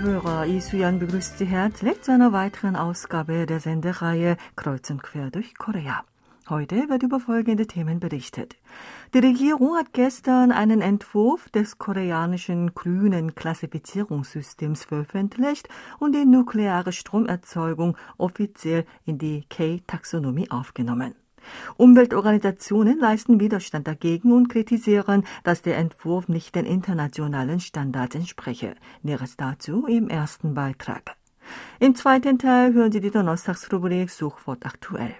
Hörer, Isuyan begrüßt Sie herzlich zu einer weiteren Ausgabe der Sendereihe Kreuz und Quer durch Korea. Heute wird über folgende Themen berichtet. Die Regierung hat gestern einen Entwurf des koreanischen grünen Klassifizierungssystems veröffentlicht und die nukleare Stromerzeugung offiziell in die K-Taxonomie aufgenommen. Umweltorganisationen leisten Widerstand dagegen und kritisieren, dass der Entwurf nicht den internationalen Standards entspreche. Näheres dazu im ersten Beitrag. Im zweiten Teil hören Sie die Donnerstagsrubrik Suchwort aktuell.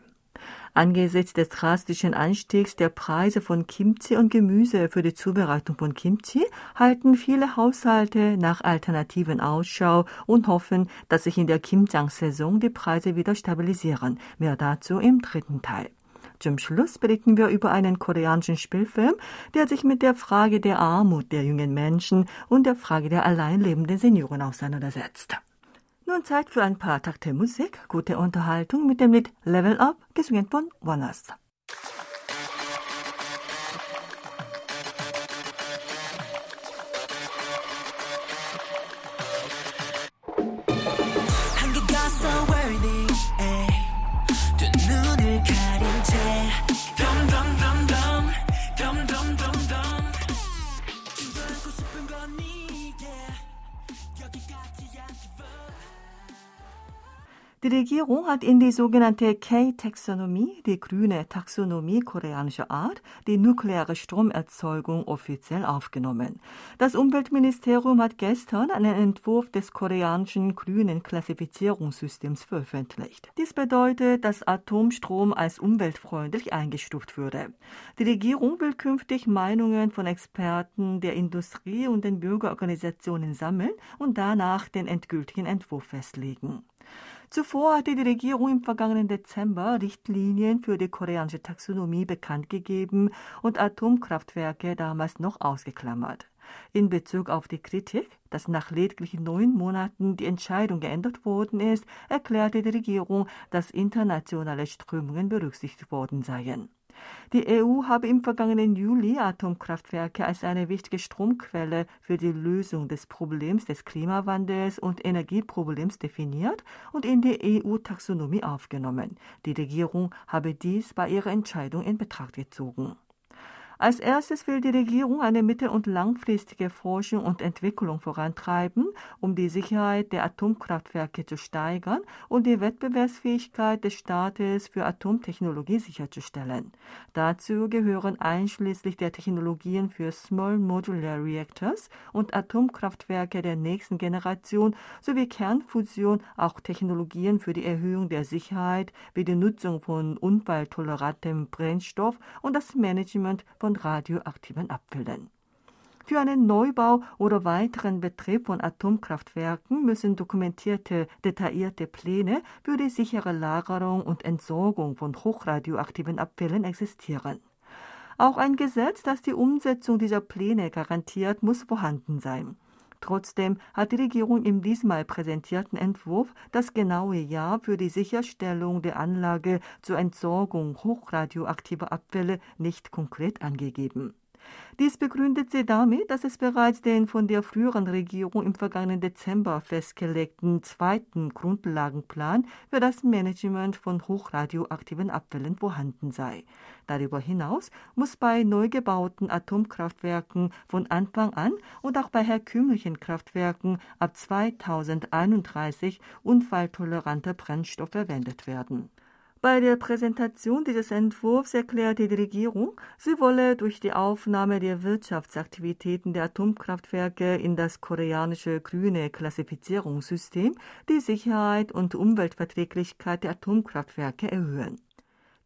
Angesichts des drastischen Anstiegs der Preise von Kimchi und Gemüse für die Zubereitung von Kimchi halten viele Haushalte nach Alternativen Ausschau und hoffen, dass sich in der Kimjang-Saison die Preise wieder stabilisieren. Mehr dazu im dritten Teil. Zum Schluss berichten wir über einen koreanischen Spielfilm, der sich mit der Frage der Armut der jungen Menschen und der Frage der alleinlebenden Senioren auseinandersetzt. Nun Zeit für ein paar Takte Musik, gute Unterhaltung mit dem Lied Level Up, gesungen von Wanas. Die Regierung hat in die sogenannte K-Taxonomie, die grüne Taxonomie koreanischer Art, die nukleare Stromerzeugung offiziell aufgenommen. Das Umweltministerium hat gestern einen Entwurf des koreanischen grünen Klassifizierungssystems veröffentlicht. Dies bedeutet, dass Atomstrom als umweltfreundlich eingestuft würde. Die Regierung will künftig Meinungen von Experten der Industrie und den Bürgerorganisationen sammeln und danach den endgültigen Entwurf festlegen. Zuvor hatte die Regierung im vergangenen Dezember Richtlinien für die koreanische Taxonomie bekannt gegeben und Atomkraftwerke damals noch ausgeklammert. In Bezug auf die Kritik, dass nach lediglich neun Monaten die Entscheidung geändert worden ist, erklärte die Regierung, dass internationale Strömungen berücksichtigt worden seien. Die EU habe im vergangenen Juli Atomkraftwerke als eine wichtige Stromquelle für die Lösung des Problems des Klimawandels und Energieproblems definiert und in die EU-Taxonomie aufgenommen. Die Regierung habe dies bei ihrer Entscheidung in Betracht gezogen. Als erstes will die Regierung eine mittel- und langfristige Forschung und Entwicklung vorantreiben, um die Sicherheit der Atomkraftwerke zu steigern und die Wettbewerbsfähigkeit des Staates für Atomtechnologie sicherzustellen. Dazu gehören einschließlich der Technologien für Small Modular Reactors und Atomkraftwerke der nächsten Generation sowie Kernfusion auch Technologien für die Erhöhung der Sicherheit wie die Nutzung von unfalltolerantem Brennstoff und das Management von von radioaktiven Abfällen. Für einen Neubau oder weiteren Betrieb von Atomkraftwerken müssen dokumentierte, detaillierte Pläne für die sichere Lagerung und Entsorgung von hochradioaktiven Abfällen existieren. Auch ein Gesetz, das die Umsetzung dieser Pläne garantiert, muss vorhanden sein. Trotzdem hat die Regierung im diesmal präsentierten Entwurf das genaue Jahr für die Sicherstellung der Anlage zur Entsorgung hochradioaktiver Abfälle nicht konkret angegeben. Dies begründet sie damit, dass es bereits den von der früheren Regierung im vergangenen Dezember festgelegten zweiten Grundlagenplan für das Management von hochradioaktiven Abfällen vorhanden sei. Darüber hinaus muss bei neu gebauten Atomkraftwerken von Anfang an und auch bei herkömmlichen Kraftwerken ab 2031 unfalltoleranter Brennstoff verwendet werden. Bei der Präsentation dieses Entwurfs erklärte die Regierung, sie wolle durch die Aufnahme der Wirtschaftsaktivitäten der Atomkraftwerke in das koreanische grüne Klassifizierungssystem die Sicherheit und Umweltverträglichkeit der Atomkraftwerke erhöhen.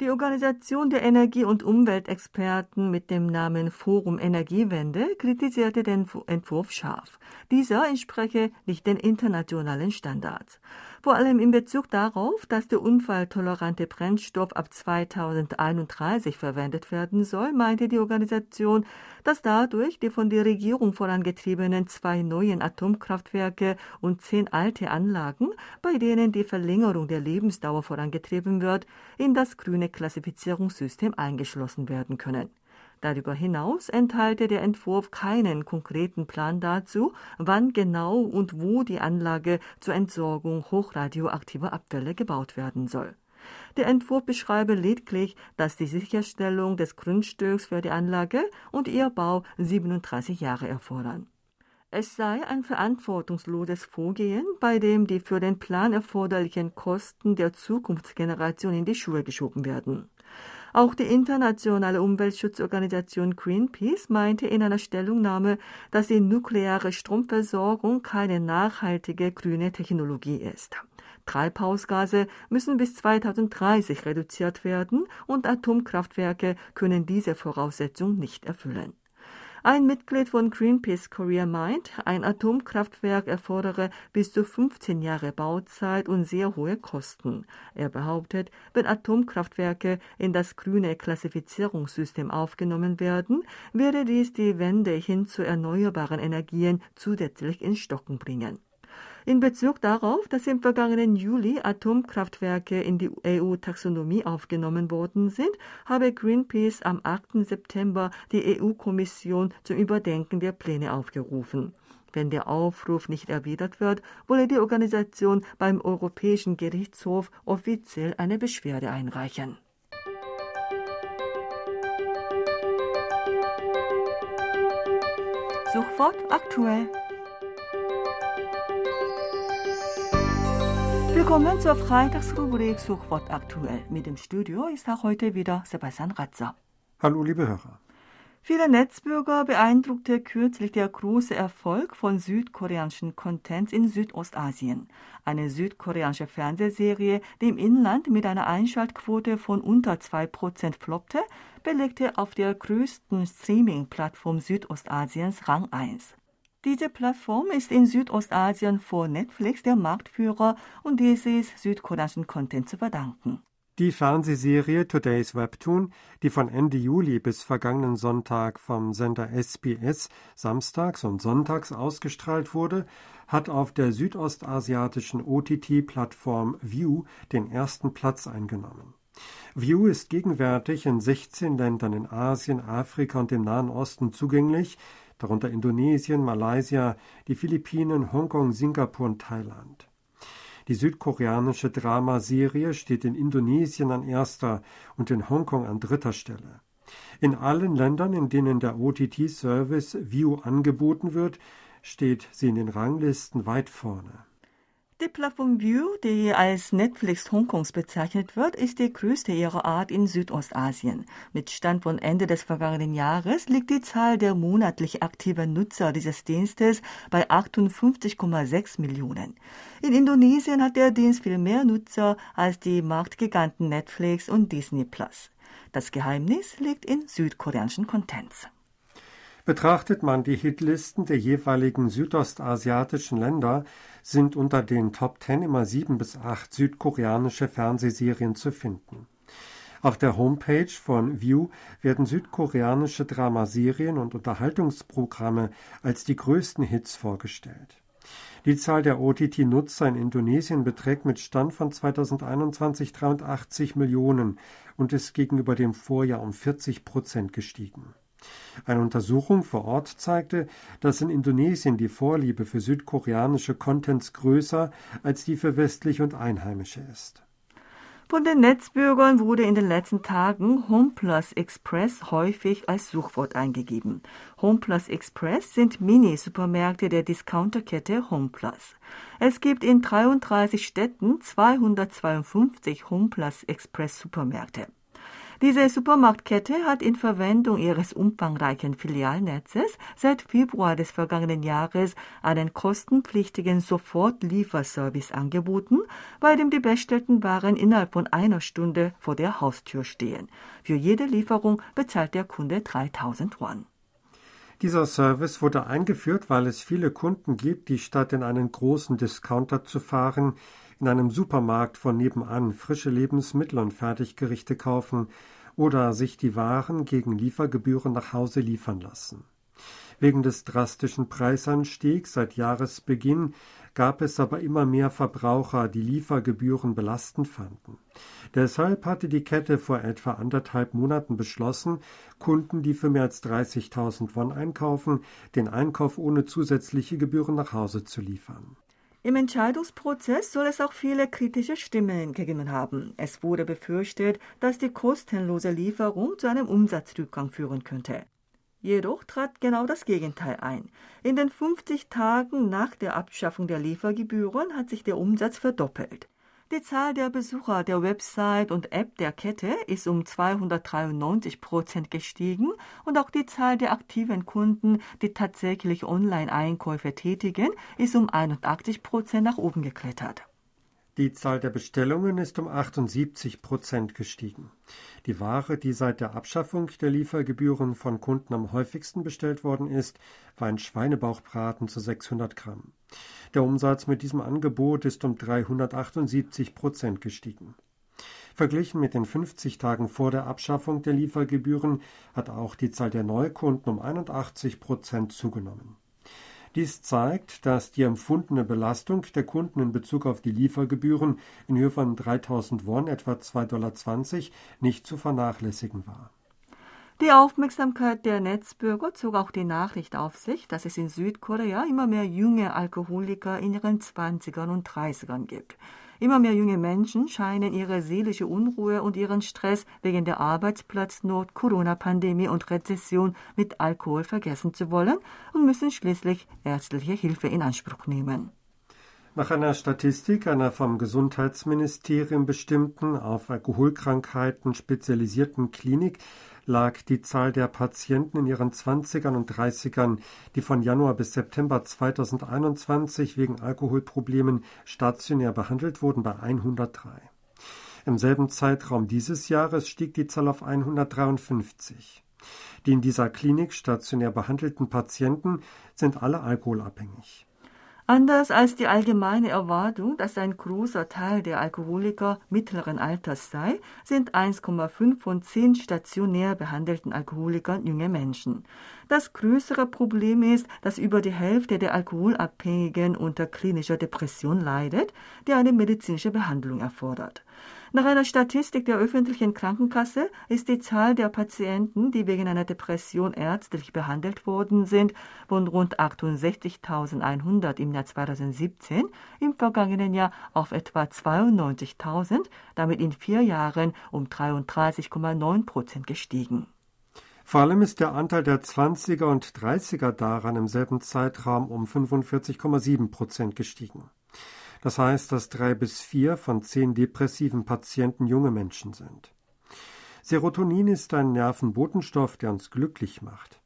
Die Organisation der Energie- und Umweltexperten mit dem Namen Forum Energiewende kritisierte den Entwurf scharf. Dieser entspreche nicht den internationalen Standards vor allem in Bezug darauf, dass der unfalltolerante Brennstoff ab 2031 verwendet werden soll, meinte die Organisation, dass dadurch die von der Regierung vorangetriebenen zwei neuen Atomkraftwerke und zehn alte Anlagen, bei denen die Verlängerung der Lebensdauer vorangetrieben wird, in das grüne Klassifizierungssystem eingeschlossen werden können. Darüber hinaus enthalte der Entwurf keinen konkreten Plan dazu, wann genau und wo die Anlage zur Entsorgung hochradioaktiver Abfälle gebaut werden soll. Der Entwurf beschreibe lediglich, dass die Sicherstellung des Grundstücks für die Anlage und ihr Bau 37 Jahre erfordern. Es sei ein verantwortungsloses Vorgehen, bei dem die für den Plan erforderlichen Kosten der Zukunftsgeneration in die Schuhe geschoben werden. Auch die internationale Umweltschutzorganisation Greenpeace meinte in einer Stellungnahme, dass die nukleare Stromversorgung keine nachhaltige grüne Technologie ist. Treibhausgase müssen bis 2030 reduziert werden und Atomkraftwerke können diese Voraussetzung nicht erfüllen. Ein Mitglied von Greenpeace Korea meint, ein Atomkraftwerk erfordere bis zu 15 Jahre Bauzeit und sehr hohe Kosten. Er behauptet, wenn Atomkraftwerke in das grüne Klassifizierungssystem aufgenommen werden, werde dies die Wende hin zu erneuerbaren Energien zusätzlich in Stocken bringen. In Bezug darauf, dass im vergangenen Juli Atomkraftwerke in die EU-Taxonomie aufgenommen worden sind, habe Greenpeace am 8. September die EU-Kommission zum Überdenken der Pläne aufgerufen. Wenn der Aufruf nicht erwidert wird, wolle die Organisation beim Europäischen Gerichtshof offiziell eine Beschwerde einreichen. Sofort aktuell. Willkommen zur Freitagsrubrik Suchwort aktuell. Mit dem Studio ist auch heute wieder Sebastian Ratzer. Hallo, liebe Hörer. Viele Netzbürger beeindruckte kürzlich der große Erfolg von südkoreanischen Contents in Südostasien. Eine südkoreanische Fernsehserie, die im Inland mit einer Einschaltquote von unter 2% floppte, belegte auf der größten Streaming-Plattform Südostasiens Rang 1. Diese Plattform ist in Südostasien vor Netflix der Marktführer und diese ist südkoreanischen Content zu verdanken. Die Fernsehserie Today's Webtoon, die von Ende Juli bis vergangenen Sonntag vom Sender SBS samstags und sonntags ausgestrahlt wurde, hat auf der südostasiatischen OTT-Plattform View den ersten Platz eingenommen. View ist gegenwärtig in 16 Ländern in Asien, Afrika und dem Nahen Osten zugänglich, darunter Indonesien, Malaysia, die Philippinen, Hongkong, Singapur und Thailand. Die südkoreanische Dramaserie steht in Indonesien an erster und in Hongkong an dritter Stelle. In allen Ländern, in denen der OTT-Service View angeboten wird, steht sie in den Ranglisten weit vorne. Die Plattform View, die als Netflix Hongkongs bezeichnet wird, ist die größte ihrer Art in Südostasien. Mit Stand von Ende des vergangenen Jahres liegt die Zahl der monatlich aktiven Nutzer dieses Dienstes bei 58,6 Millionen. In Indonesien hat der Dienst viel mehr Nutzer als die Marktgiganten Netflix und Disney Plus. Das Geheimnis liegt in südkoreanischen Contents. Betrachtet man die Hitlisten der jeweiligen südostasiatischen Länder, sind unter den Top Ten immer sieben bis acht südkoreanische Fernsehserien zu finden. Auf der Homepage von View werden südkoreanische Dramaserien und Unterhaltungsprogramme als die größten Hits vorgestellt. Die Zahl der OTT-Nutzer in Indonesien beträgt mit Stand von 2021 83 Millionen und ist gegenüber dem Vorjahr um 40 Prozent gestiegen. Eine Untersuchung vor Ort zeigte, dass in Indonesien die Vorliebe für südkoreanische Contents größer als die für westliche und einheimische ist. Von den Netzbürgern wurde in den letzten Tagen HomePlus Express häufig als Suchwort eingegeben. HomePlus Express sind Mini-Supermärkte der Discounterkette HomePlus. Es gibt in 33 Städten 252 HomePlus Express Supermärkte. Diese Supermarktkette hat in Verwendung ihres umfangreichen Filialnetzes seit Februar des vergangenen Jahres einen kostenpflichtigen Sofortlieferservice angeboten, bei dem die bestellten Waren innerhalb von einer Stunde vor der Haustür stehen. Für jede Lieferung bezahlt der Kunde 3000 Won. Dieser Service wurde eingeführt, weil es viele Kunden gibt, die statt in einen großen Discounter zu fahren, in einem Supermarkt von nebenan frische Lebensmittel und Fertiggerichte kaufen oder sich die Waren gegen Liefergebühren nach Hause liefern lassen. Wegen des drastischen Preisanstiegs seit Jahresbeginn gab es aber immer mehr Verbraucher, die Liefergebühren belastend fanden. Deshalb hatte die Kette vor etwa anderthalb Monaten beschlossen, Kunden, die für mehr als 30.000 Won einkaufen, den Einkauf ohne zusätzliche Gebühren nach Hause zu liefern. Im Entscheidungsprozess soll es auch viele kritische Stimmen gegeben haben. Es wurde befürchtet, dass die kostenlose Lieferung zu einem Umsatzrückgang führen könnte. Jedoch trat genau das Gegenteil ein. In den 50 Tagen nach der Abschaffung der Liefergebühren hat sich der Umsatz verdoppelt. Die Zahl der Besucher der Website und App der Kette ist um 293 Prozent gestiegen und auch die Zahl der aktiven Kunden, die tatsächlich Online-Einkäufe tätigen, ist um 81 Prozent nach oben geklettert. Die Zahl der Bestellungen ist um 78 Prozent gestiegen. Die Ware, die seit der Abschaffung der Liefergebühren von Kunden am häufigsten bestellt worden ist, war ein Schweinebauchbraten zu 600 Gramm. Der Umsatz mit diesem Angebot ist um 378 Prozent gestiegen. Verglichen mit den 50 Tagen vor der Abschaffung der Liefergebühren hat auch die Zahl der Neukunden um 81 Prozent zugenommen. Dies zeigt, dass die empfundene Belastung der Kunden in Bezug auf die Liefergebühren in Höhe von 3000 Won, etwa 2,20 Dollar, nicht zu vernachlässigen war. Die Aufmerksamkeit der Netzbürger zog auch die Nachricht auf sich, dass es in Südkorea immer mehr junge Alkoholiker in ihren 20ern und 30ern gibt. Immer mehr junge Menschen scheinen ihre seelische Unruhe und ihren Stress wegen der Arbeitsplatznot, Corona-Pandemie und Rezession mit Alkohol vergessen zu wollen und müssen schließlich ärztliche Hilfe in Anspruch nehmen. Nach einer Statistik einer vom Gesundheitsministerium bestimmten, auf Alkoholkrankheiten spezialisierten Klinik lag die Zahl der Patienten in ihren 20ern und 30ern, die von Januar bis September 2021 wegen Alkoholproblemen stationär behandelt wurden, bei 103. Im selben Zeitraum dieses Jahres stieg die Zahl auf 153. Die in dieser Klinik stationär behandelten Patienten sind alle alkoholabhängig. Anders als die allgemeine Erwartung, dass ein großer Teil der Alkoholiker mittleren Alters sei, sind 1,5 von 10 stationär behandelten Alkoholikern junge Menschen. Das größere Problem ist, dass über die Hälfte der Alkoholabhängigen unter klinischer Depression leidet, die eine medizinische Behandlung erfordert. Nach einer Statistik der öffentlichen Krankenkasse ist die Zahl der Patienten, die wegen einer Depression ärztlich behandelt worden sind, von rund 68.100 im Jahr 2017 im vergangenen Jahr auf etwa 92.000, damit in vier Jahren um 33,9 Prozent gestiegen. Vor allem ist der Anteil der 20er und 30er daran im selben Zeitraum um 45,7 Prozent gestiegen. Das heißt, dass drei bis vier von zehn depressiven Patienten junge Menschen sind. Serotonin ist ein Nervenbotenstoff, der uns glücklich macht.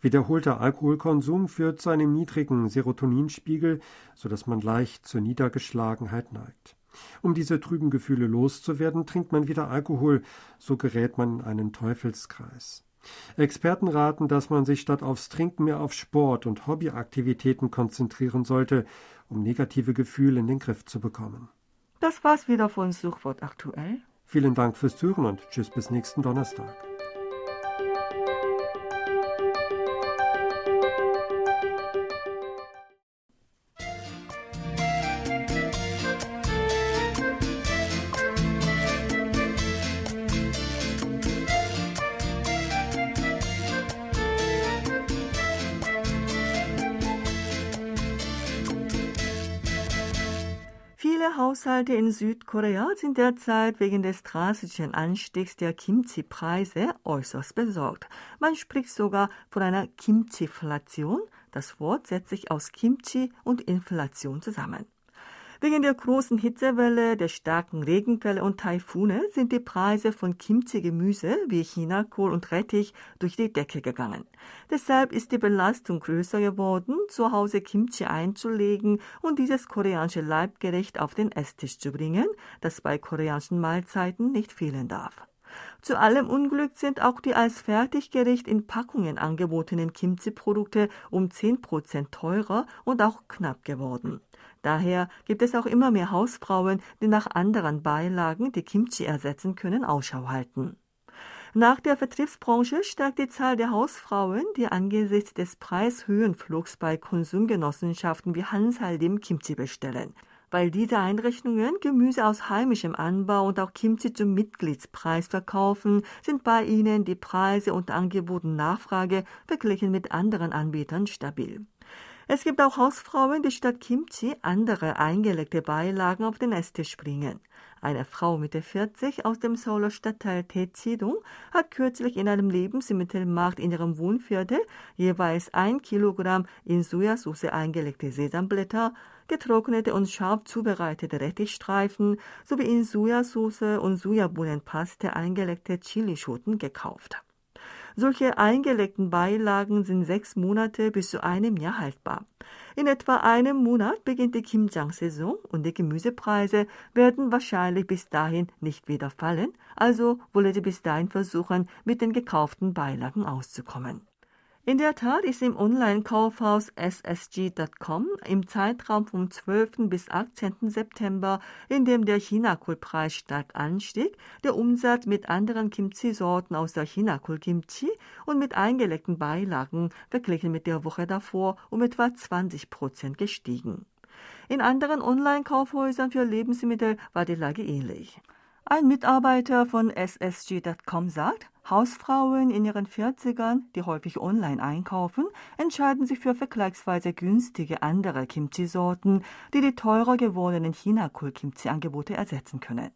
Wiederholter Alkoholkonsum führt zu einem niedrigen Serotoninspiegel, so dass man leicht zur Niedergeschlagenheit neigt. Um diese trüben Gefühle loszuwerden, trinkt man wieder Alkohol, so gerät man in einen Teufelskreis. Experten raten, dass man sich statt aufs Trinken mehr auf Sport und Hobbyaktivitäten konzentrieren sollte, um negative Gefühle in den Griff zu bekommen. Das war's wieder von Suchwort aktuell. Vielen Dank fürs Zuhören und tschüss bis nächsten Donnerstag. Haushalte in Südkorea sind derzeit wegen des drastischen Anstiegs der Kimchi-Preise äußerst besorgt. Man spricht sogar von einer Kimchi-Flation. Das Wort setzt sich aus Kimchi und Inflation zusammen. Wegen der großen Hitzewelle, der starken Regenfälle und Taifune sind die Preise von Kimchi-Gemüse wie Chinakohl und Rettich durch die Decke gegangen. Deshalb ist die Belastung größer geworden, zu Hause Kimchi einzulegen und dieses koreanische Leibgericht auf den Esstisch zu bringen, das bei koreanischen Mahlzeiten nicht fehlen darf. Zu allem Unglück sind auch die als Fertiggericht in Packungen angebotenen Kimchi-Produkte um 10 Prozent teurer und auch knapp geworden. Daher gibt es auch immer mehr Hausfrauen, die nach anderen Beilagen, die Kimchi ersetzen können, Ausschau halten. Nach der Vertriebsbranche steigt die Zahl der Hausfrauen, die angesichts des Preishöhenflugs bei Konsumgenossenschaften wie Hansaldim Kimchi bestellen. Weil diese Einrichtungen Gemüse aus heimischem Anbau und auch Kimchi zum Mitgliedspreis verkaufen, sind bei ihnen die Preise und Angebot und Nachfrage verglichen mit anderen Anbietern stabil. Es gibt auch Hausfrauen, die statt Kimchi andere eingelegte Beilagen auf den Esstisch bringen. Eine Frau Mitte 40 aus dem Seouler Stadtteil Taechidong hat kürzlich in einem Lebensmittelmarkt in ihrem Wohnviertel jeweils ein Kilogramm in Sojasauce eingelegte Sesamblätter, getrocknete und scharf zubereitete Rettichstreifen sowie in Sojasauce und Sojabohnenpaste eingelegte Chilischoten gekauft. Solche eingelegten Beilagen sind sechs Monate bis zu einem Jahr haltbar. In etwa einem Monat beginnt die Kimjang-Saison und die Gemüsepreise werden wahrscheinlich bis dahin nicht wieder fallen, also wolle sie bis dahin versuchen, mit den gekauften Beilagen auszukommen. In der Tat ist im Online-Kaufhaus ssg.com im Zeitraum vom 12. bis 18. September, in dem der Chinakohlpreis stark anstieg, der Umsatz mit anderen Kimchi-Sorten aus der Chinakohl-Kimchi und mit eingelegten Beilagen verglichen mit der Woche davor um etwa 20 Prozent gestiegen. In anderen Online-Kaufhäusern für Lebensmittel war die Lage ähnlich. Ein Mitarbeiter von ssg.com sagt, Hausfrauen in ihren 40ern, die häufig online einkaufen, entscheiden sich für vergleichsweise günstige andere Kimchi-Sorten, die die teurer gewordenen Chinakohl-Kimchi-Angebote ersetzen können.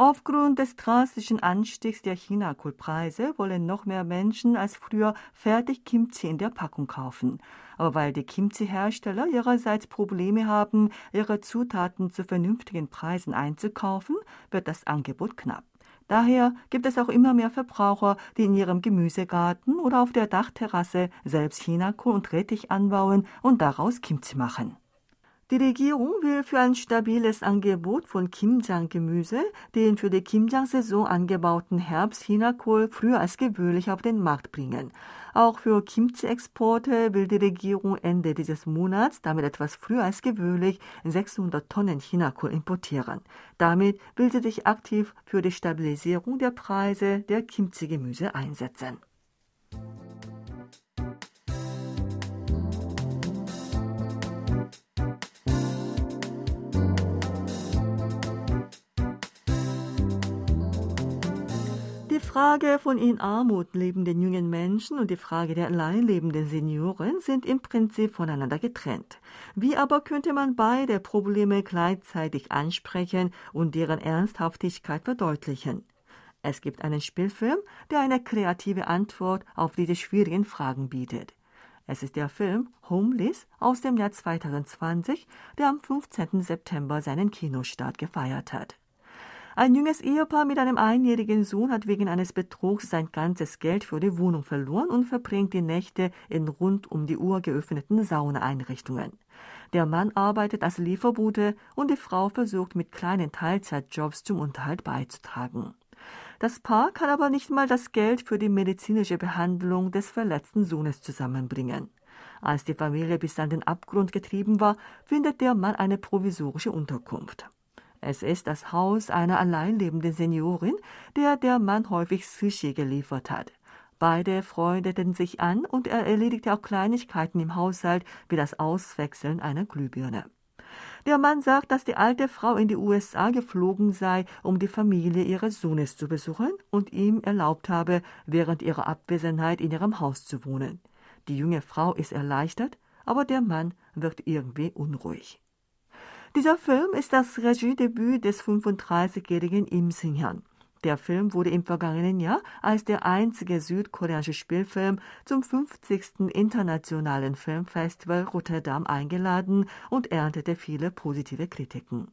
Aufgrund des drastischen Anstiegs der Chinakohlpreise wollen noch mehr Menschen als früher fertig Kimchi in der Packung kaufen. Aber weil die Kimchi-Hersteller ihrerseits Probleme haben, ihre Zutaten zu vernünftigen Preisen einzukaufen, wird das Angebot knapp. Daher gibt es auch immer mehr Verbraucher, die in ihrem Gemüsegarten oder auf der Dachterrasse selbst Chinakohl und Rettich anbauen und daraus Kimchi machen. Die Regierung will für ein stabiles Angebot von Kimjang-Gemüse den für die Kimjang-Saison angebauten Herbst-Chinakohl früher als gewöhnlich auf den Markt bringen. Auch für Kimchi-Exporte will die Regierung Ende dieses Monats, damit etwas früher als gewöhnlich, 600 Tonnen Chinakohl importieren. Damit will sie sich aktiv für die Stabilisierung der Preise der Kimchi-Gemüse einsetzen. Frage von in Armut lebenden jungen Menschen und die Frage der allein lebenden Senioren sind im Prinzip voneinander getrennt. Wie aber könnte man beide Probleme gleichzeitig ansprechen und deren Ernsthaftigkeit verdeutlichen? Es gibt einen Spielfilm, der eine kreative Antwort auf diese schwierigen Fragen bietet. Es ist der Film Homeless aus dem Jahr 2020, der am 15. September seinen Kinostart gefeiert hat. Ein junges Ehepaar mit einem einjährigen Sohn hat wegen eines Betrugs sein ganzes Geld für die Wohnung verloren und verbringt die Nächte in rund um die Uhr geöffneten Saunaeinrichtungen. Der Mann arbeitet als Lieferbote und die Frau versucht mit kleinen Teilzeitjobs zum Unterhalt beizutragen. Das Paar kann aber nicht mal das Geld für die medizinische Behandlung des verletzten Sohnes zusammenbringen. Als die Familie bis an den Abgrund getrieben war, findet der Mann eine provisorische Unterkunft. Es ist das Haus einer alleinlebenden Seniorin, der der Mann häufig Sushi geliefert hat. Beide freundeten sich an und er erledigte auch Kleinigkeiten im Haushalt wie das Auswechseln einer Glühbirne. Der Mann sagt, dass die alte Frau in die USA geflogen sei, um die Familie ihres Sohnes zu besuchen und ihm erlaubt habe, während ihrer Abwesenheit in ihrem Haus zu wohnen. Die junge Frau ist erleichtert, aber der Mann wirkt irgendwie unruhig. Dieser Film ist das Regiedebüt des 35-jährigen Im Sing-hyun. Der Film wurde im vergangenen Jahr als der einzige südkoreanische Spielfilm zum 50. Internationalen Filmfestival Rotterdam eingeladen und erntete viele positive Kritiken.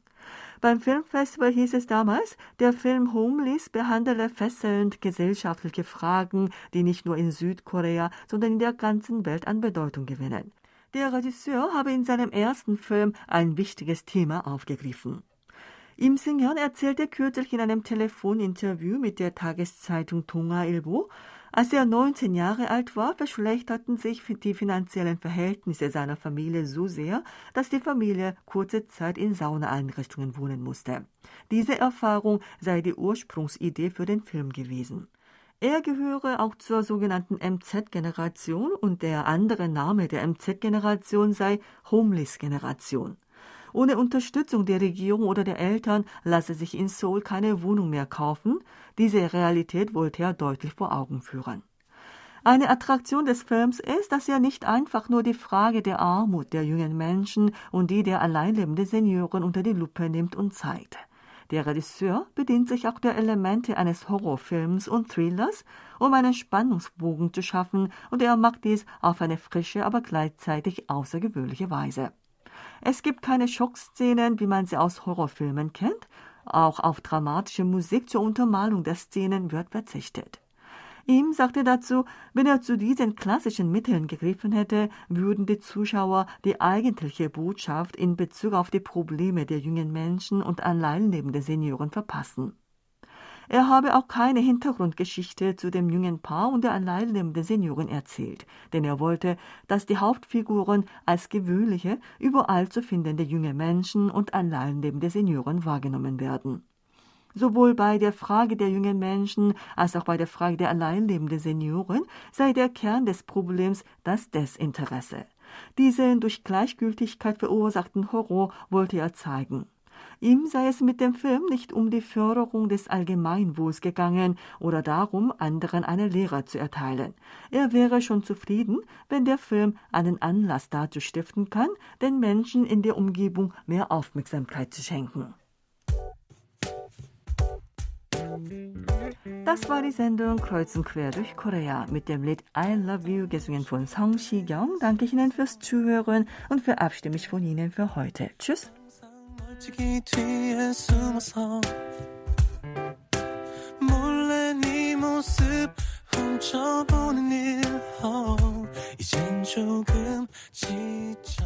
Beim Filmfestival hieß es damals, der Film Homeless behandele fesselnd gesellschaftliche Fragen, die nicht nur in Südkorea, sondern in der ganzen Welt an Bedeutung gewinnen. Der Regisseur habe in seinem ersten Film ein wichtiges Thema aufgegriffen. Im Singhyun erzählte kürzlich in einem Telefoninterview mit der Tageszeitung Tonga Ilbo, als er 19 Jahre alt war, verschlechterten sich die finanziellen Verhältnisse seiner Familie so sehr, dass die Familie kurze Zeit in Saunaeinrichtungen wohnen musste. Diese Erfahrung sei die Ursprungsidee für den Film gewesen. Er gehöre auch zur sogenannten MZ-Generation und der andere Name der MZ-Generation sei Homeless-Generation. Ohne Unterstützung der Regierung oder der Eltern lasse sich in Seoul keine Wohnung mehr kaufen. Diese Realität wollte er deutlich vor Augen führen. Eine Attraktion des Films ist, dass er nicht einfach nur die Frage der Armut der jungen Menschen und die der alleinlebenden Senioren unter die Lupe nimmt und zeigt. Der Regisseur bedient sich auch der Elemente eines Horrorfilms und Thrillers, um einen Spannungsbogen zu schaffen, und er macht dies auf eine frische, aber gleichzeitig außergewöhnliche Weise. Es gibt keine Schockszenen, wie man sie aus Horrorfilmen kennt. Auch auf dramatische Musik zur Untermalung der Szenen wird verzichtet. Ihm sagte dazu, wenn er zu diesen klassischen Mitteln gegriffen hätte, würden die Zuschauer die eigentliche Botschaft in Bezug auf die Probleme der jungen Menschen und alleinlebenden Senioren verpassen. Er habe auch keine Hintergrundgeschichte zu dem jungen Paar und der alleinlebenden Senioren erzählt, denn er wollte, dass die Hauptfiguren als gewöhnliche, überall zu findende junge Menschen und alleinlebende Senioren wahrgenommen werden. Sowohl bei der Frage der jungen Menschen als auch bei der Frage der alleinlebenden Senioren sei der Kern des Problems das Desinteresse. Diesen durch Gleichgültigkeit verursachten Horror wollte er zeigen. Ihm sei es mit dem Film nicht um die Förderung des Allgemeinwohls gegangen oder darum, anderen eine Lehre zu erteilen. Er wäre schon zufrieden, wenn der Film einen Anlass dazu stiften kann, den Menschen in der Umgebung mehr Aufmerksamkeit zu schenken. Das war die Sendung Kreuz und Quer durch Korea mit dem Lied I Love You, gesungen von Song Si-kyung. Danke ich Ihnen fürs Zuhören und verabschiede mich von Ihnen für heute. Tschüss. 멀찍이 뒤에 숨어서 몰래 네 모습 훔쳐보는 일 oh, 이젠 조금 지쳐